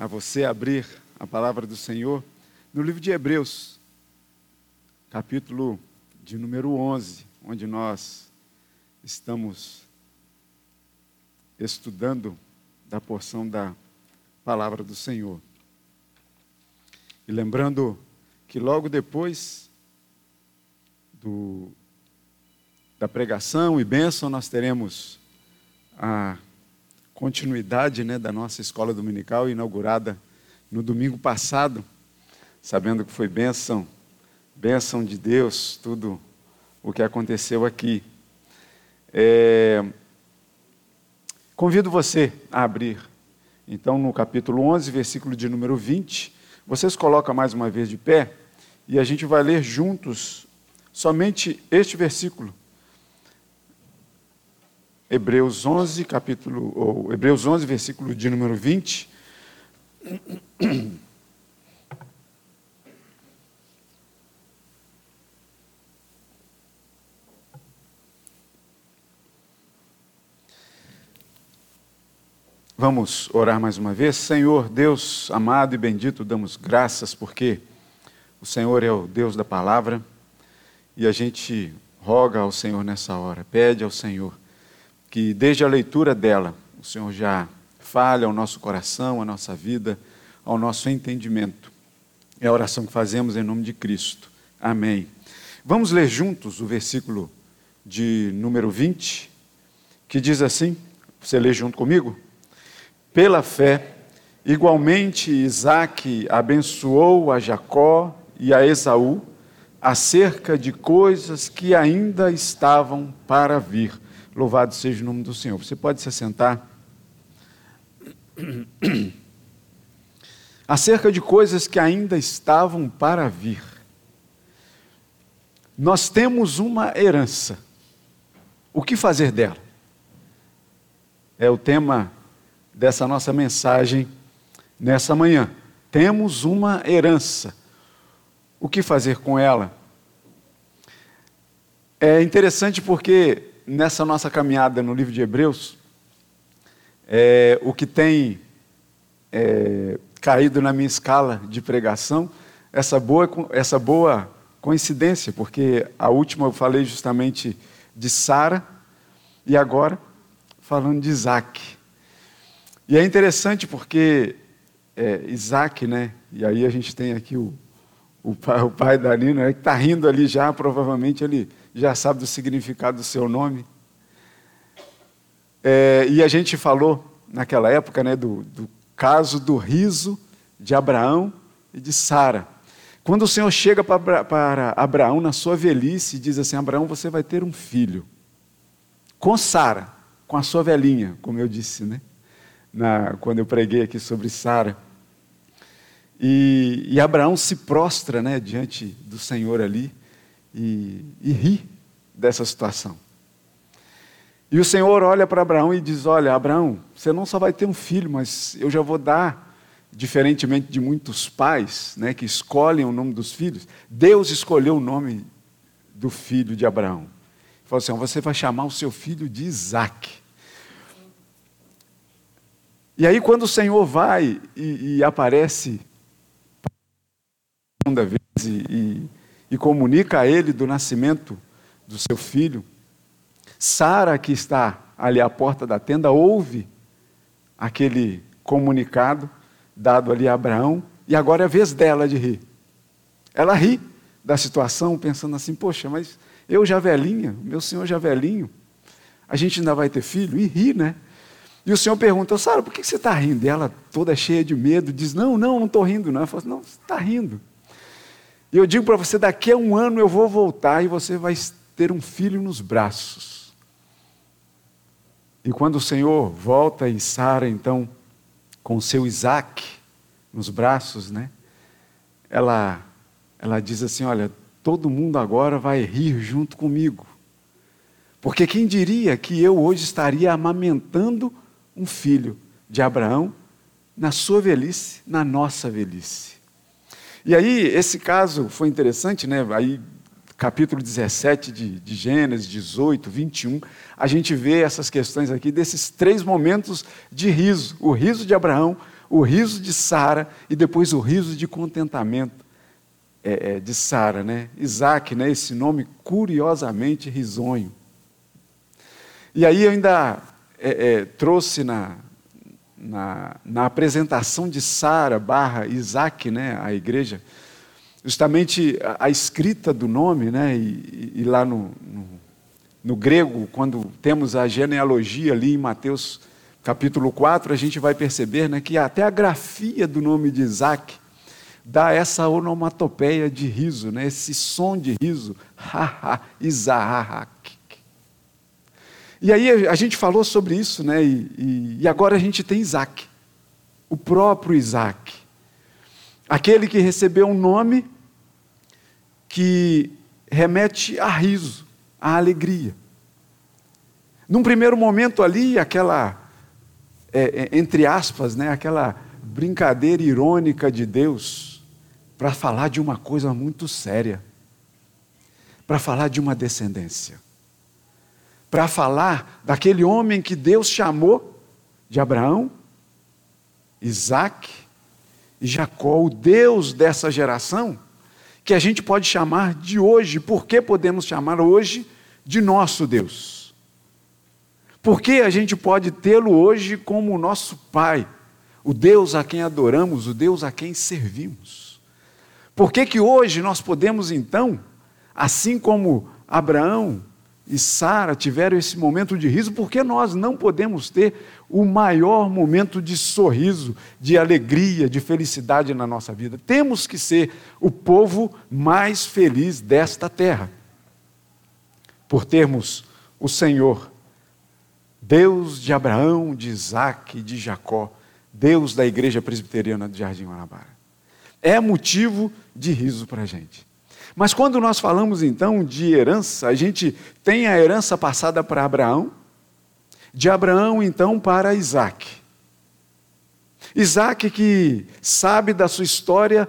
a você abrir a palavra do Senhor no livro de Hebreus, capítulo de número 11, onde nós estamos estudando da porção da palavra do Senhor. E lembrando que logo depois do, da pregação e bênção, nós teremos a continuidade né, da nossa escola dominical, inaugurada no domingo passado, sabendo que foi bênção, bênção de Deus, tudo o que aconteceu aqui. É... Convido você a abrir, então, no capítulo 11, versículo de número 20. Vocês colocam mais uma vez de pé e a gente vai ler juntos somente este versículo. Hebreus 11, capítulo, ou Hebreus 11, versículo de número 20. Vamos orar mais uma vez. Senhor, Deus amado e bendito, damos graças porque o Senhor é o Deus da palavra e a gente roga ao Senhor nessa hora, pede ao Senhor que desde a leitura dela o Senhor já fale ao nosso coração, à nossa vida, ao nosso entendimento. É a oração que fazemos em nome de Cristo. Amém. Vamos ler juntos o versículo de número 20, que diz assim: você lê junto comigo? Pela fé, igualmente Isaac abençoou a Jacó e a Esaú acerca de coisas que ainda estavam para vir. Louvado seja o nome do Senhor. Você pode se sentar. acerca de coisas que ainda estavam para vir. Nós temos uma herança. O que fazer dela? É o tema dessa nossa mensagem nessa manhã. Temos uma herança. O que fazer com ela? É interessante porque nessa nossa caminhada no livro de Hebreus, é, o que tem é, caído na minha escala de pregação, essa boa, essa boa coincidência, porque a última eu falei justamente de Sara e agora falando de Isaac. E é interessante porque é, Isaac, né? E aí a gente tem aqui o, o, pai, o pai da Nina, né, que está rindo ali já, provavelmente ele já sabe do significado do seu nome. É, e a gente falou naquela época né, do, do caso do riso de Abraão e de Sara. Quando o Senhor chega para, Abraão na sua velhice e diz assim: Abraão, você vai ter um filho com Sara, com a sua velhinha, como eu disse, né? na, quando eu preguei aqui sobre Sara. E, e, Abraão se prostra né, diante do Senhor ali e, e ri dessa situação. E o Senhor olha para Abraão e diz: Olha, Abraão, você não só vai ter um filho, mas eu já vou dar, diferentemente de muitos pais né, que escolhem o nome dos filhos, Deus escolheu o nome do filho de Abraão. Ele falou assim: Você vai chamar o seu filho de Isaac. E aí, quando o Senhor vai e, e aparece segunda vez e, e, e comunica a ele do nascimento do seu filho, Sara, que está ali à porta da tenda, ouve aquele comunicado dado ali a Abraão, e agora é a vez dela de rir. Ela ri da situação, pensando assim: poxa, mas eu já velhinha, meu senhor já velhinho, a gente ainda vai ter filho? E ri, né? E o Senhor pergunta, Sara, por que você está rindo? E ela, toda cheia de medo, diz, não, não, não estou rindo. Não. Fala, não, você está rindo. E eu digo para você, daqui a um ano eu vou voltar e você vai ter um filho nos braços. E quando o Senhor volta e Sara, então, com seu Isaac nos braços, né? Ela, ela diz assim, olha, todo mundo agora vai rir junto comigo. Porque quem diria que eu hoje estaria amamentando um filho de Abraão na sua velhice, na nossa velhice. E aí, esse caso foi interessante, né? Aí, capítulo 17 de, de Gênesis, 18, 21, a gente vê essas questões aqui desses três momentos de riso: o riso de Abraão, o riso de Sara e depois o riso de contentamento é, é, de Sara, né? Isaac, né? Esse nome curiosamente risonho. E aí eu ainda é, é, trouxe na, na, na, apresentação de Sara barra Isaac, né? A igreja, justamente a, a escrita do nome, né? E, e lá no, no, no grego, quando temos a genealogia ali em Mateus capítulo 4, a gente vai perceber né, que até a grafia do nome de Isaac dá essa onomatopeia de riso, né, esse som de riso. Ha, ha, E aí a gente falou sobre isso, né, e, e, e agora a gente tem Isaac, o próprio Isaac, aquele que recebeu um nome que remete a riso, a alegria. Num primeiro momento ali, aquela é, é, entre aspas, né, aquela brincadeira irônica de Deus para falar de uma coisa muito séria, para falar de uma descendência, para falar daquele homem que Deus chamou de Abraão, Isaac e Jacó, o Deus dessa geração, que a gente pode chamar de hoje, por que podemos chamar hoje de nosso Deus? Porque a gente pode tê-lo hoje como o nosso Pai, o Deus a quem adoramos, o Deus a quem servimos. Por que, que hoje nós podemos então, assim como Abraão e Sara tiveram esse momento de riso, por que nós não podemos ter o maior momento de sorriso, de alegria, de felicidade na nossa vida? Temos que ser o povo mais feliz desta terra, por termos o Senhor Deus de Abraão, de Isaac de Jacó, Deus da igreja presbiteriana de Jardim Guanabara. É motivo de riso para a gente. Mas quando nós falamos então de herança, a gente tem a herança passada para Abraão, de Abraão então para Isaac. Isaac que sabe da sua história,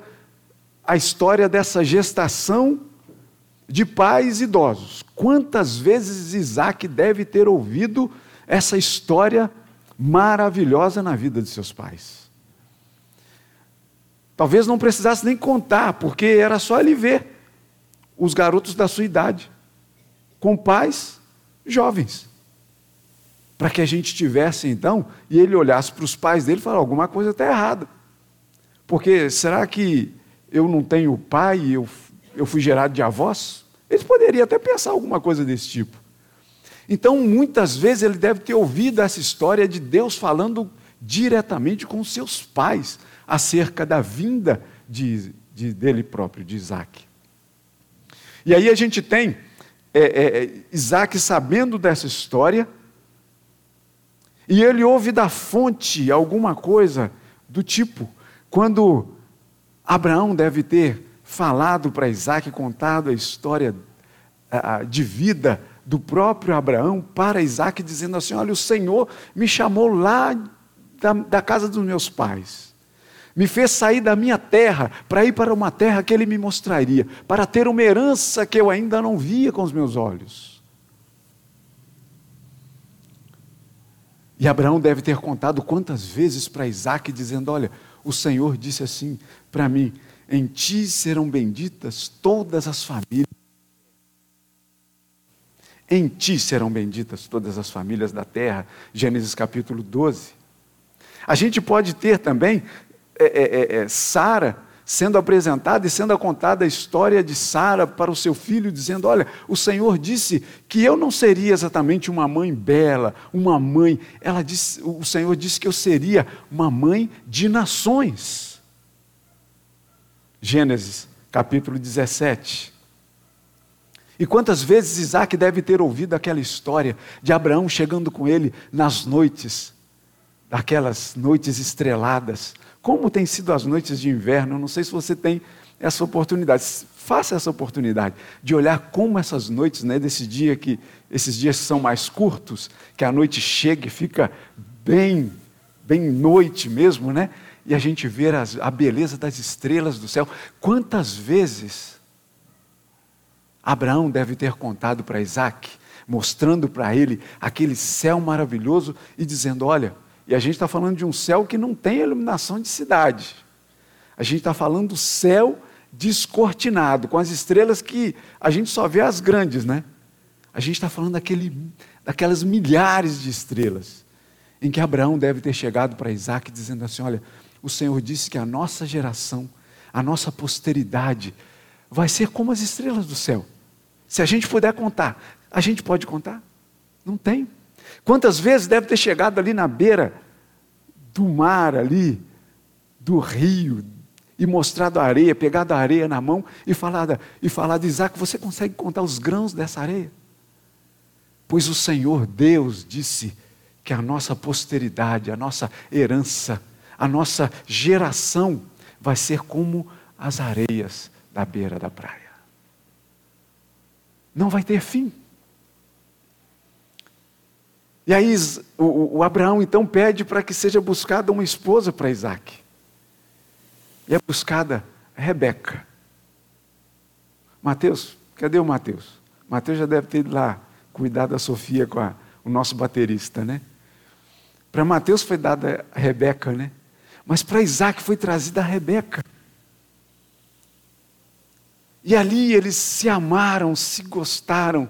a história dessa gestação de pais idosos. Quantas vezes Isaac deve ter ouvido essa história maravilhosa na vida de seus pais. Talvez não precisasse nem contar, porque era só ele ver os garotos da sua idade, com pais jovens. Para que a gente tivesse então, e ele olhasse para os pais dele e falasse: alguma coisa está errada. Porque será que eu não tenho pai e eu, eu fui gerado de avós? Eles poderiam até pensar alguma coisa desse tipo. Então, muitas vezes, ele deve ter ouvido essa história de Deus falando diretamente com seus pais acerca da vinda de, de dele próprio, de Isaac. E aí a gente tem é, é, é, Isaac sabendo dessa história, e ele ouve da fonte alguma coisa do tipo, quando Abraão deve ter falado para Isaac, contado a história de vida do próprio Abraão para Isaac, dizendo assim: Olha, o Senhor me chamou lá da, da casa dos meus pais, me fez sair da minha terra para ir para uma terra que Ele me mostraria, para ter uma herança que eu ainda não via com os meus olhos. E Abraão deve ter contado quantas vezes para Isaac, dizendo: Olha, o Senhor disse assim para mim: Em ti serão benditas todas as famílias em ti serão benditas todas as famílias da terra. Gênesis capítulo 12. A gente pode ter também é, é, é, é, Sara sendo apresentada e sendo contada a história de Sara para o seu filho, dizendo: Olha, o Senhor disse que eu não seria exatamente uma mãe bela, uma mãe. Ela disse, o Senhor disse que eu seria uma mãe de nações. Gênesis capítulo 17. E quantas vezes Isaac deve ter ouvido aquela história de Abraão chegando com ele nas noites, aquelas noites estreladas. Como tem sido as noites de inverno? Não sei se você tem essa oportunidade. Faça essa oportunidade de olhar como essas noites, né, desse dia que esses dias são mais curtos, que a noite chega e fica bem, bem noite mesmo, né? E a gente vê as, a beleza das estrelas do céu. Quantas vezes Abraão deve ter contado para Isaac, mostrando para ele aquele céu maravilhoso e dizendo: Olha, E a gente está falando de um céu que não tem iluminação de cidade. A gente está falando do céu descortinado, com as estrelas que a gente só vê as grandes, né? A gente está falando daquele, daquelas milhares de estrelas, em que Abraão deve ter chegado para Isaac dizendo assim: Olha, o Senhor disse que a nossa geração, a nossa posteridade, vai ser como as estrelas do céu. Se a gente puder contar, a gente pode contar? Não tem. Quantas vezes deve ter chegado ali na beira do mar, ali, do rio, e mostrado a areia, pegado a areia na mão e falado, e falado, Isaac, você consegue contar os grãos dessa areia? Pois o Senhor Deus disse que a nossa posteridade, a nossa herança, a nossa geração vai ser como as areias da beira da praia. Não vai ter fim. E aí o, o Abraão então pede para que seja buscada uma esposa para Isaac. E é buscada Rebeca. Mateus, cadê o Mateus? Mateus já deve ter ido lá cuidar da Sofia com a, o nosso baterista, né? Para Mateus foi dada a Rebeca, né? Mas para Isaac foi trazida a Rebeca. E ali eles se amaram, se gostaram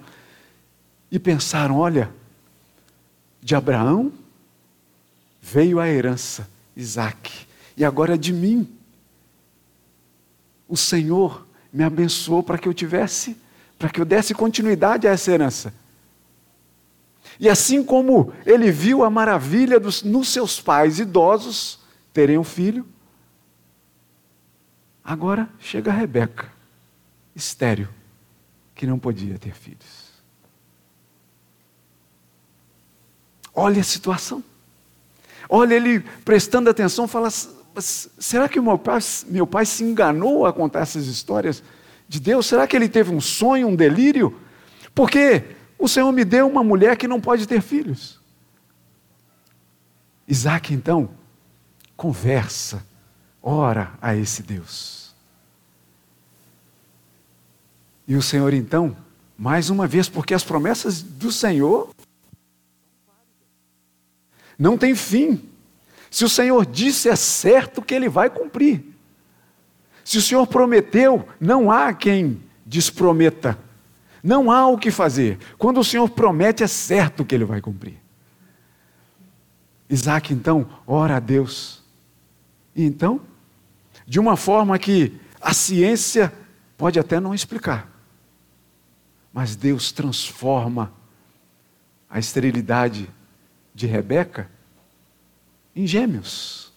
e pensaram: olha, de Abraão veio a herança, Isaac, e agora de mim o Senhor me abençoou para que eu tivesse, para que eu desse continuidade a essa herança. E assim como ele viu a maravilha dos, nos seus pais idosos terem um filho, agora chega a Rebeca, estéreo, que não podia ter filhos. Olha a situação. Olha ele prestando atenção, fala: será que meu pai, meu pai se enganou a contar essas histórias de Deus? Será que ele teve um sonho, um delírio? Porque o Senhor me deu uma mulher que não pode ter filhos. Isaac, então, conversa, ora a esse Deus. E o Senhor, então, mais uma vez, porque as promessas do Senhor não têm fim. Se o Senhor disse, é certo que ele vai cumprir. Se o Senhor prometeu, não há quem desprometa. Não há o que fazer. Quando o Senhor promete, é certo que ele vai cumprir. Isaac, então, ora a Deus. E então, de uma forma que a ciência pode até não explicar, mas Deus transforma a esterilidade de Rebeca em gêmeos.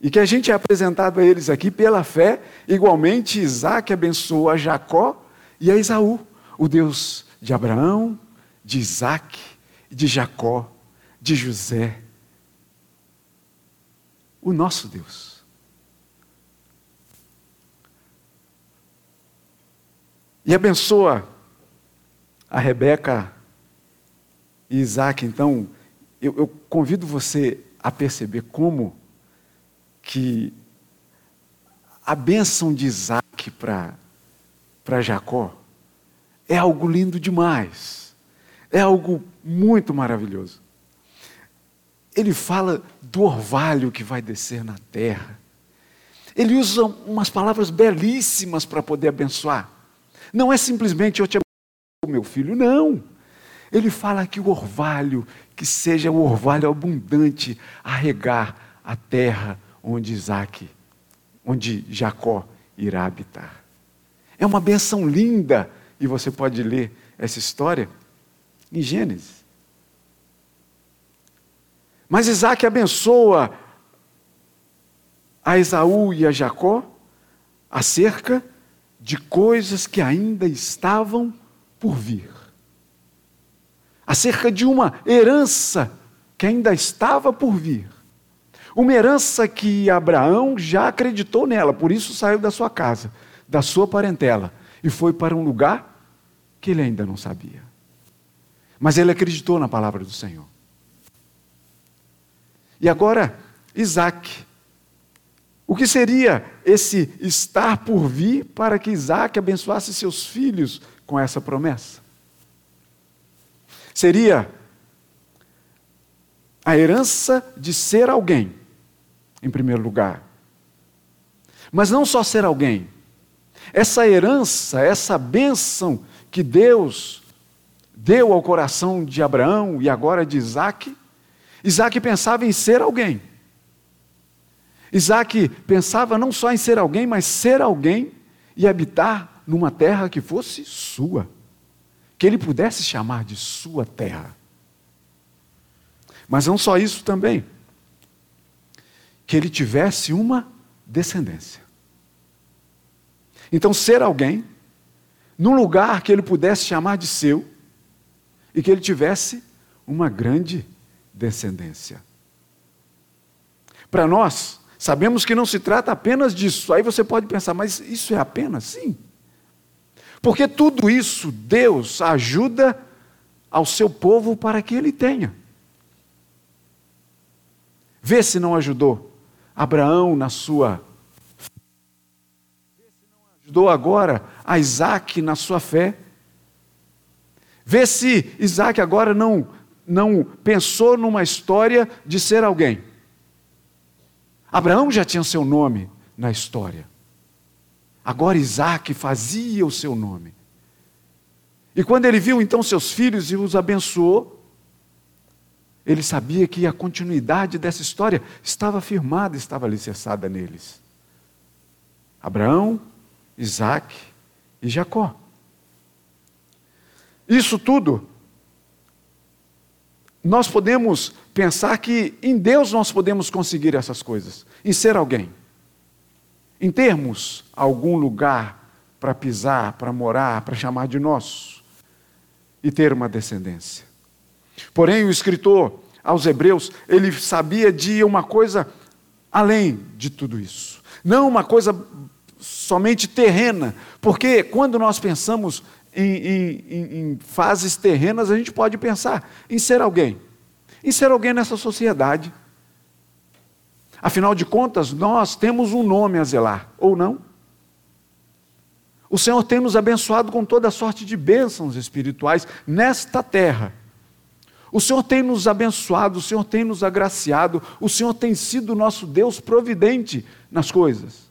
E que a gente é apresentado a eles aqui pela fé, igualmente Isaac abençoou a Jacó e a Esaú, o Deus de Abraão, de Isaac, de Jacó, de José. O nosso Deus. E abençoa a Rebeca Isaac, então, eu, eu convido você a perceber como que a bênção de Isaac para Jacó é algo lindo demais, é algo muito maravilhoso. Ele fala do orvalho que vai descer na terra. Ele usa umas palavras belíssimas para poder abençoar. Não é simplesmente eu te abençoo, meu filho, não. Ele fala que o orvalho, que seja o orvalho abundante a regar a terra onde Isaac, onde Jacó irá habitar. É uma benção linda, e você pode ler essa história em Gênesis. Mas Isaac abençoa a Esaú e a Jacó acerca de coisas que ainda estavam por vir acerca de uma herança que ainda estava por vir. Uma herança que Abraão já acreditou nela, por isso saiu da sua casa, da sua parentela, e foi para um lugar que ele ainda não sabia. Mas ele acreditou na palavra do Senhor. E agora, Isaac. O que seria esse estar por vir para que Isaac abençoasse seus filhos com essa promessa? Seria a herança de ser alguém, em primeiro lugar. Mas não só ser alguém, essa herança, essa bênção que Deus deu ao coração de Abraão e agora de Isaac, Isaac pensava em ser alguém. Isaac pensava não só em ser alguém, mas ser alguém e habitar numa terra que fosse sua, que ele pudesse chamar de sua terra. Mas não só isso também, que ele tivesse uma descendência. Então, ser alguém, num lugar que ele pudesse chamar de seu, e que ele tivesse uma grande descendência. Para nós, sabemos que não se trata apenas disso. Aí você pode pensar, mas isso é apenas? Sim. Porque tudo isso Deus ajuda ao seu povo para que ele tenha. Vê se não ajudou Abraão na sua. Ajudou agora a Isaac na sua fé. Vê se Isaac agora não, não pensou numa história de ser alguém. Abraão já tinha seu nome na história. Agora Isaac fazia o seu nome. E quando ele viu então seus filhos e os abençoou, ele sabia que a continuidade dessa história estava firmada, estava alicerçada neles. Abraão, Isaac e Jacó. Isso tudo, nós podemos pensar que em Deus nós podemos conseguir essas coisas, em ser alguém em termos algum lugar para pisar, para morar, para chamar de nosso e ter uma descendência. Porém, o escritor aos Hebreus, ele sabia de uma coisa além de tudo isso. Não uma coisa somente terrena, porque quando nós pensamos em, em, em, fases terrenas, a gente pode pensar em ser alguém, em ser alguém nessa sociedade Afinal de contas, nós temos um nome a zelar, ou não? O Senhor tem nos abençoado com toda sorte de bênçãos espirituais nesta terra. O Senhor tem nos abençoado, o Senhor tem nos agraciado, o Senhor tem sido nosso Deus providente nas coisas.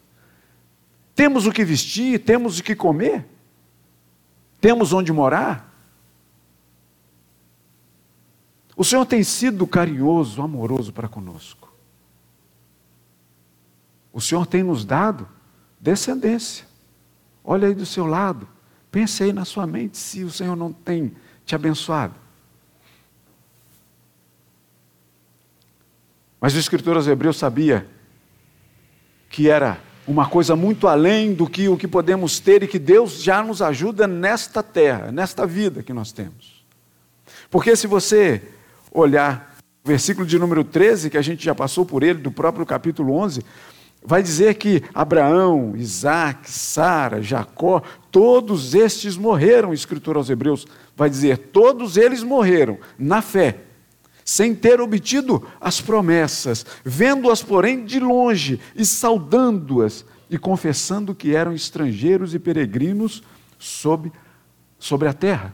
Temos o que vestir, temos o que comer, temos onde morar. O Senhor tem sido carinhoso, amoroso para conosco. O Senhor tem nos dado descendência. Olha aí do seu lado. Pense aí na sua mente se o Senhor não tem te abençoado. Mas o escritor aos Hebreus sabia que era uma coisa muito além do que o que podemos ter e que Deus já nos ajuda nesta terra, nesta vida que nós temos. Porque se você olhar o versículo de número 13, que a gente já passou por ele, do próprio capítulo 11, vai dizer que Abraão, Isaac, Sara, Jacó, todos estes morreram, escritura aos Hebreus vai dizer, todos eles morreram na fé, sem ter obtido as promessas, vendo-as, porém, de longe e saudando-as e confessando que eram estrangeiros e peregrinos sobre, sobre a terra.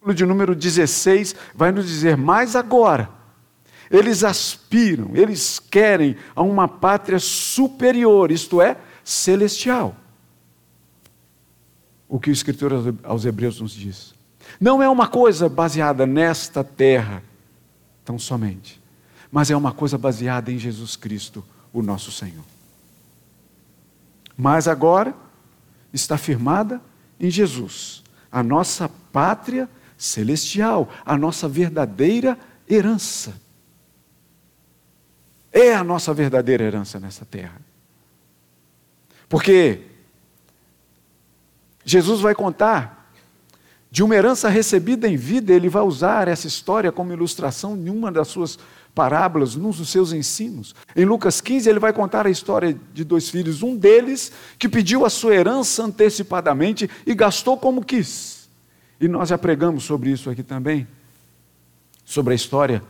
No versículo de número 16 vai nos dizer: Mas agora, eles aspiram, eles querem a uma pátria superior, isto é, celestial. O que o escritor aos Hebreus nos diz. Não é uma coisa baseada nesta terra, tão somente, mas é uma coisa baseada em Jesus Cristo, o nosso Senhor. Mas agora está firmada em Jesus, a nossa pátria celestial, a nossa verdadeira herança é a nossa verdadeira herança nessa terra. Porque Jesus vai contar de uma herança recebida em vida, ele vai usar essa história como ilustração em uma das suas parábolas, num dos seus ensinos. Em Lucas 15, ele vai contar a história de dois filhos, um deles que pediu a sua herança antecipadamente e gastou como quis. E nós já pregamos sobre isso aqui também, sobre a história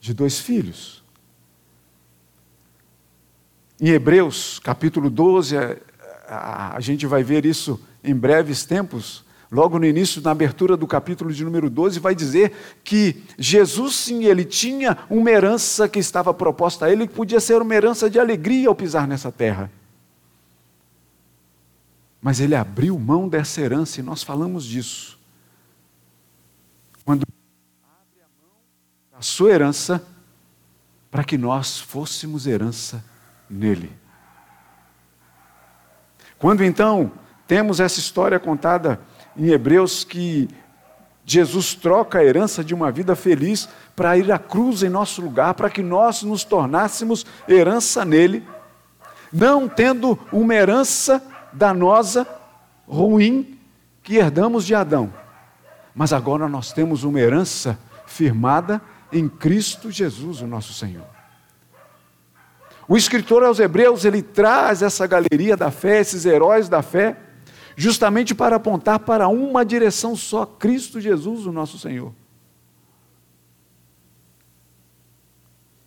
de dois filhos. Em Hebreus, capítulo 12, a, a, a gente vai ver isso em breves tempos, logo no início, na abertura do capítulo de número 12, vai dizer que Jesus, sim, ele tinha uma herança que estava proposta a ele, que podia ser uma herança de alegria ao pisar nessa terra. Mas ele abriu mão dessa herança e nós falamos disso. Quando abre a mão da sua herança para que nós fôssemos herança nele. Quando então temos essa história contada em Hebreus que Jesus troca a herança de uma vida feliz para ir à cruz em nosso lugar, para que nós nos tornássemos herança nele, não tendo uma herança danosa, ruim, que herdamos de Adão. Mas agora nós temos uma herança firmada em Cristo Jesus, o nosso Senhor. O escritor aos Hebreus, ele traz essa galeria da fé, esses heróis da fé, justamente para apontar para uma direção só, Cristo Jesus, o nosso Senhor.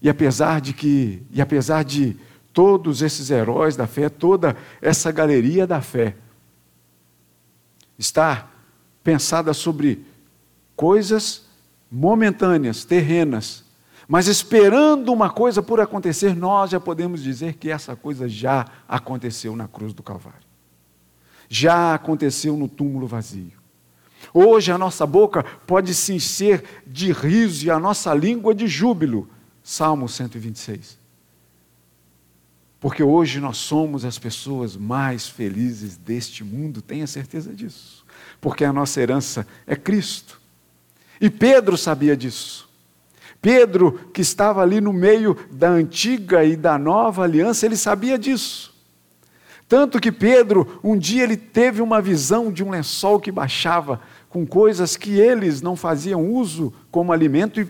E apesar de que, e apesar de todos esses heróis da fé, toda essa galeria da fé, estar pensada sobre coisas momentâneas, terrenas, mas esperando uma coisa por acontecer, nós já podemos dizer que essa coisa já aconteceu na cruz do Calvário. Já aconteceu no túmulo vazio. Hoje a nossa boca pode se encher de riso e a nossa língua de júbilo. Salmo 126. Porque hoje nós somos as pessoas mais felizes deste mundo, tenha certeza disso. Porque a nossa herança é Cristo. E Pedro sabia disso. Pedro, que estava ali no meio da antiga e da nova aliança, ele sabia disso. Tanto que Pedro, um dia ele teve uma visão de um lençol que baixava com coisas que eles não faziam uso como alimento, e,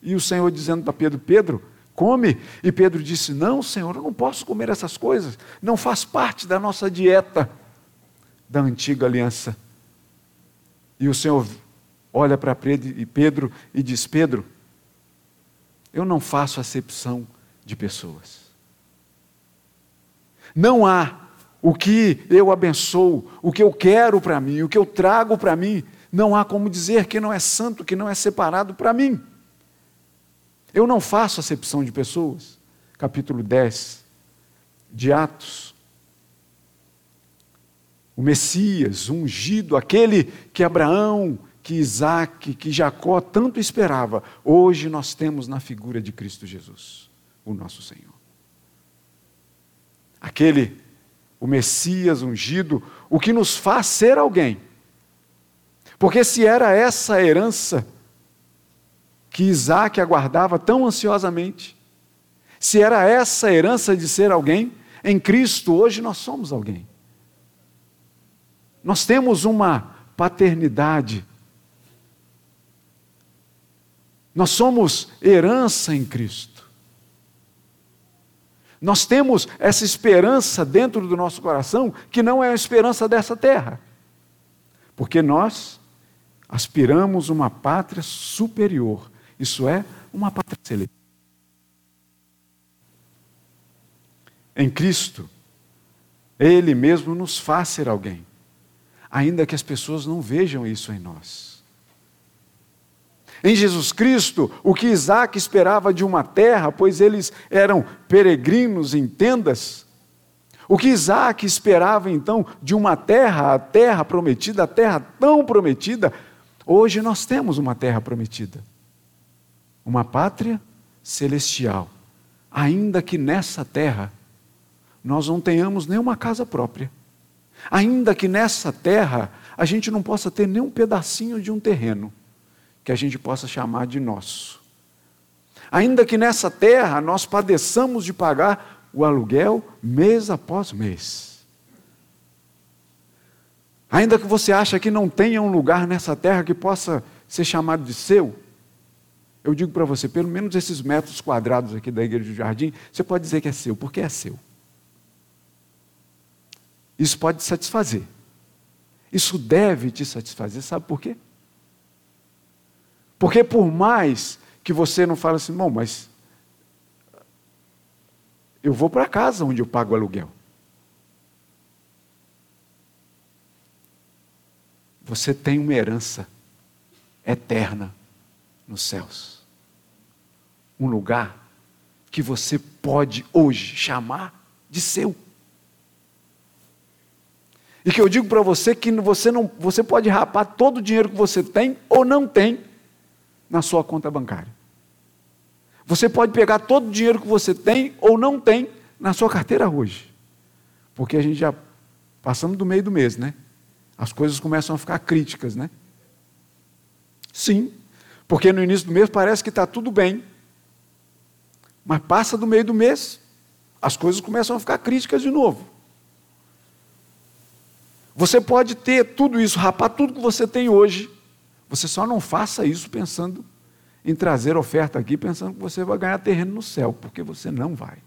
e o Senhor dizendo para Pedro: Pedro, come. E Pedro disse: Não, Senhor, eu não posso comer essas coisas, não faz parte da nossa dieta da antiga aliança. E o Senhor olha para Pedro e diz: Pedro, eu não faço acepção de pessoas. Não há o que eu abençoo, o que eu quero para mim, o que eu trago para mim, não há como dizer que não é santo, que não é separado para mim. Eu não faço acepção de pessoas. Capítulo 10 de Atos. O Messias, ungido, aquele que Abraão que Isaac, que Jacó tanto esperava, hoje nós temos na figura de Cristo Jesus, o nosso Senhor. Aquele, o Messias ungido, o que nos faz ser alguém. Porque se era essa a herança que Isaac aguardava tão ansiosamente, se era essa a herança de ser alguém, em Cristo hoje nós somos alguém. Nós temos uma paternidade Nós somos herança em Cristo. Nós temos essa esperança dentro do nosso coração que não é a esperança dessa terra. Porque nós aspiramos uma pátria superior, isso é, uma pátria celestial. Em Cristo, Ele mesmo nos faz ser alguém, ainda que as pessoas não vejam isso em nós. Em Jesus Cristo, o que Isaac esperava de uma terra, pois eles eram peregrinos em tendas, o que Isaac esperava então de uma terra, a terra prometida, a terra tão prometida, hoje nós temos uma terra prometida, uma pátria celestial, ainda que nessa terra nós não tenhamos nenhuma casa própria, ainda que nessa terra a gente não possa ter nem um pedacinho de um terreno que a gente possa chamar de nosso. Ainda que nessa terra nós padeçamos de pagar o aluguel mês após mês. Ainda que você ache que não tenha um lugar nessa terra que possa ser chamado de seu, eu digo para você, pelo menos esses metros quadrados aqui da igreja do jardim, você pode dizer que é seu, porque é seu. Isso pode te satisfazer. Isso deve te satisfazer, sabe por quê? Porque por mais que você não fale assim, bom, mas eu vou para casa onde eu pago aluguel. você tem uma herança eterna nos céus. Um lugar que você pode hoje chamar de seu. E que eu digo para você que você não, você pode rapar todo o dinheiro que você tem ou não tem na sua conta bancária. Você pode pegar todo o dinheiro que você tem ou não tem na sua carteira hoje. Porque a gente já passamos do meio do mês, né? As coisas começam a ficar críticas, né? Sim, porque no início do mês parece que está tudo bem. Mas passa do meio do mês, as coisas começam a ficar críticas de novo. Você pode ter tudo isso, rapar tudo que você tem hoje. Você só não faça isso pensando em trazer oferta aqui, pensando que você vai ganhar terreno no céu, porque você não vai.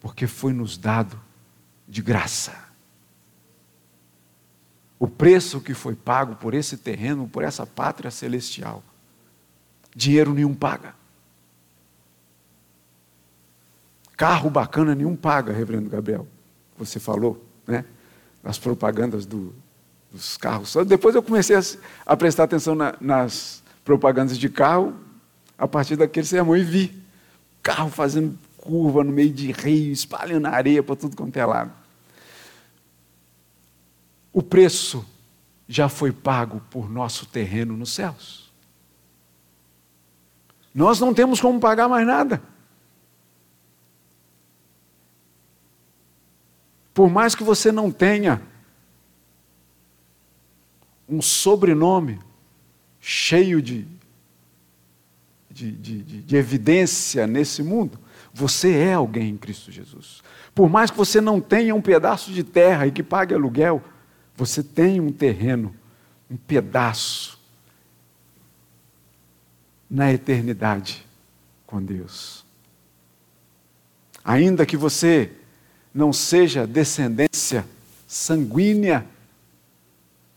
Porque foi nos dado de graça. O preço que foi pago por esse terreno, por essa pátria celestial, dinheiro nenhum paga. Carro bacana nenhum paga, Reverendo Gabriel. Você falou, né? As propagandas do, dos carros. Depois eu comecei a, a prestar atenção na, nas propagandas de carro, a partir daquele sermão, e vi carro fazendo curva no meio de rio, espalhando areia para tudo quanto é lado. O preço já foi pago por nosso terreno nos céus. Nós não temos como pagar mais nada. Por mais que você não tenha um sobrenome cheio de, de, de, de, evidência nesse mundo, você é alguém em Cristo Jesus. Por mais que você não tenha um pedaço de terra e que pague aluguel, você tem um terreno, um pedaço na eternidade com Deus. Ainda que você não seja descendência sanguínea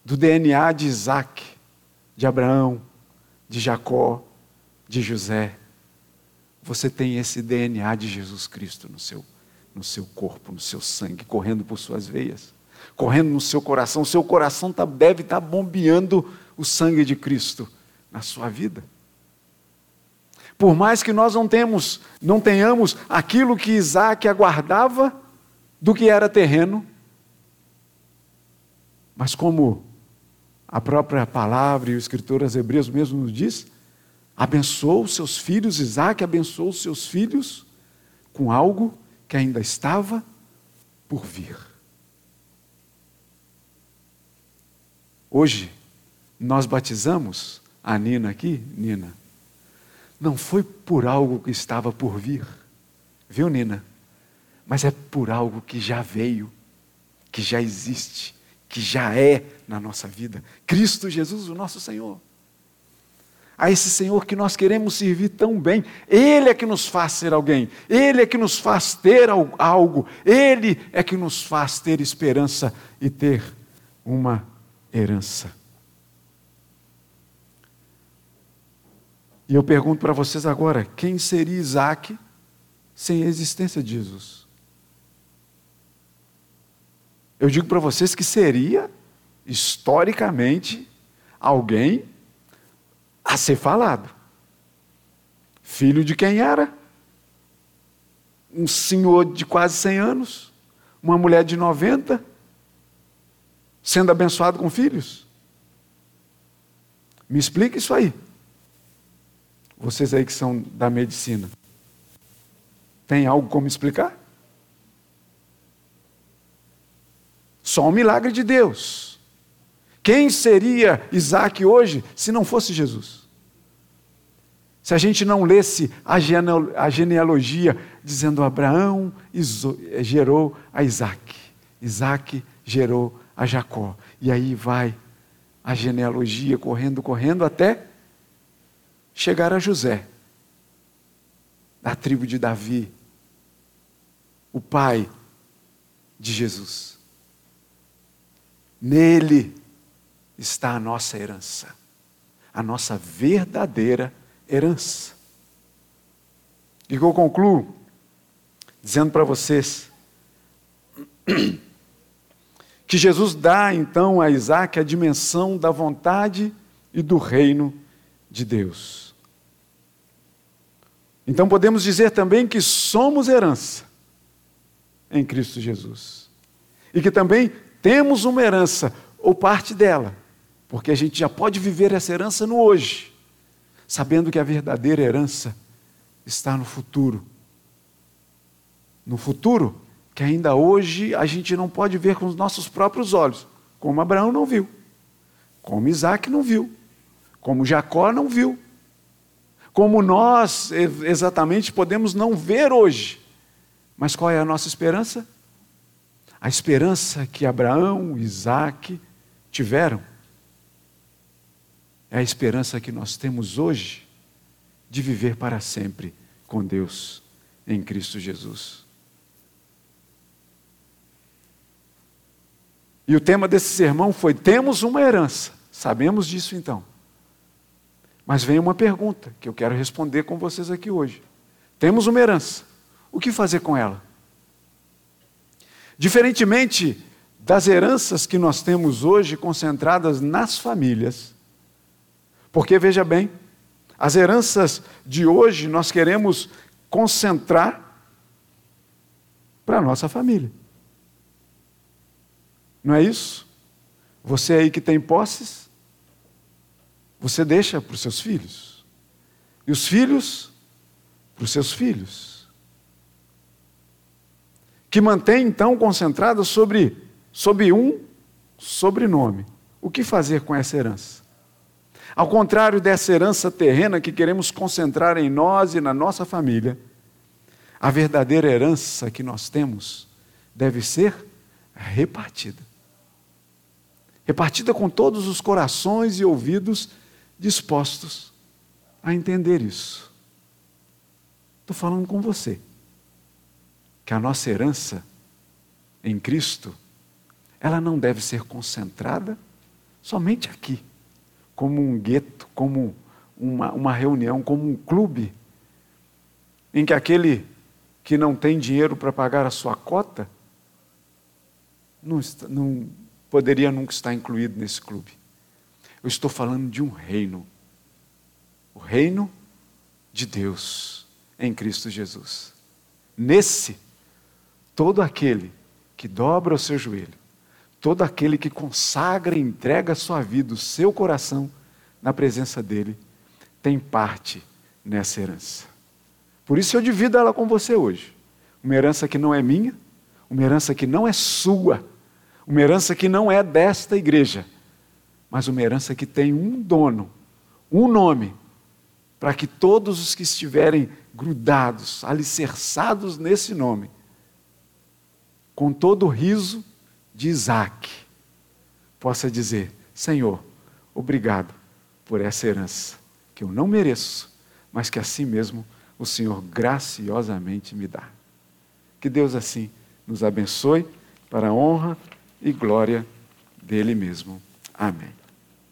do DNA de Isaac, de Abraão, de Jacó, de José, você tem esse DNA de Jesus Cristo no seu, no seu corpo, no seu sangue, correndo por suas veias, correndo no seu coração. Seu coração tá, deve estar tá bombeando o sangue de Cristo na sua vida. Por mais que nós não, temos, não tenhamos aquilo que Isaac aguardava, do que era terreno. Mas como a própria palavra e o escritor aos Hebreus mesmo nos diz, abençoou seus filhos, Isaac abençoou seus filhos com algo que ainda estava por vir. Hoje, nós batizamos a Nina aqui, Nina, não foi por algo que estava por vir, viu, Nina? mas é por algo que já veio, que já existe, que já é na nossa vida. Cristo Jesus, o nosso Senhor. A esse Senhor que nós queremos servir tão bem, Ele é que nos faz ser alguém, Ele é que nos faz ter algo, Ele é que nos faz ter esperança e ter uma herança. E eu pergunto para vocês agora: quem seria Isaac sem a existência de Jesus? Eu digo para vocês que seria, historicamente, alguém a ser falado. Filho de quem era? Um senhor de quase 100 anos, uma mulher de 90, sendo abençoado com filhos. Me explica isso aí. Vocês aí que são da medicina. Tem algo como explicar? Só um milagre de Deus. Quem seria Isaac hoje se não fosse Jesus? Se a gente não lesse a genealogia dizendo Abraão gerou a Isaac, Isaac gerou a Jacó, e aí vai a genealogia correndo, correndo até chegar a José, da tribo de Davi, o pai de Jesus. Nele está a nossa herança, a nossa verdadeira herança. E eu concluo dizendo para vocês que Jesus dá então a Isaac a dimensão da vontade e do reino de Deus. Então podemos dizer também que somos herança em Cristo Jesus. E que também temos uma herança, ou parte dela, porque a gente já pode viver essa herança no hoje, sabendo que a verdadeira herança está no futuro. No futuro, que ainda hoje a gente não pode ver com os nossos próprios olhos, como Abraão não viu, como Isaac não viu, como Jacó não viu, como nós exatamente podemos não ver hoje. Mas qual é a nossa esperança? A esperança que Abraão, Isaac tiveram é a esperança que nós temos hoje de viver para sempre com Deus em Cristo Jesus. E o tema desse sermão foi: temos uma herança. Sabemos disso então. Mas vem uma pergunta que eu quero responder com vocês aqui hoje. Temos uma herança. O que fazer com ela? Diferentemente das heranças que nós temos hoje concentradas nas famílias, porque veja bem, as heranças de hoje nós queremos concentrar para a nossa família. Não é isso? Você aí que tem posses, você deixa para os seus filhos. E os filhos, para os seus filhos. Que mantém então concentrado sobre, sobre um sobrenome. O que fazer com essa herança? Ao contrário dessa herança terrena que queremos concentrar em nós e na nossa família, a verdadeira herança que nós temos deve ser repartida repartida com todos os corações e ouvidos dispostos a entender isso. Estou falando com você, que a nossa herança em Cristo, ela não deve ser concentrada somente aqui, como um gueto, como uma, uma reunião, como um clube, em que aquele que não tem dinheiro para pagar a sua cota, não, não, poderia nunca estar incluído nesse clube. Eu estou falando de um reino. O reino de Deus em Cristo Jesus. Nesse, todo aquele que dobra o seu joelho, todo aquele que consagra e entrega a sua vida, o seu coração na presença dele, tem parte nessa herança. Por isso eu divido ela com você hoje. Uma herança que não é minha, uma herança que não é sua, uma herança que não é desta igreja, mas uma herança que tem um dono, um nome, para que todos os que estiverem grudados, alicerçados nesse nome, com todo o riso de Isaac, possa dizer: Senhor, obrigado por essa herança que eu não mereço, mas que assim mesmo o Senhor graciosamente me dá. Que Deus assim nos abençoe para a honra e glória dele mesmo. Amém.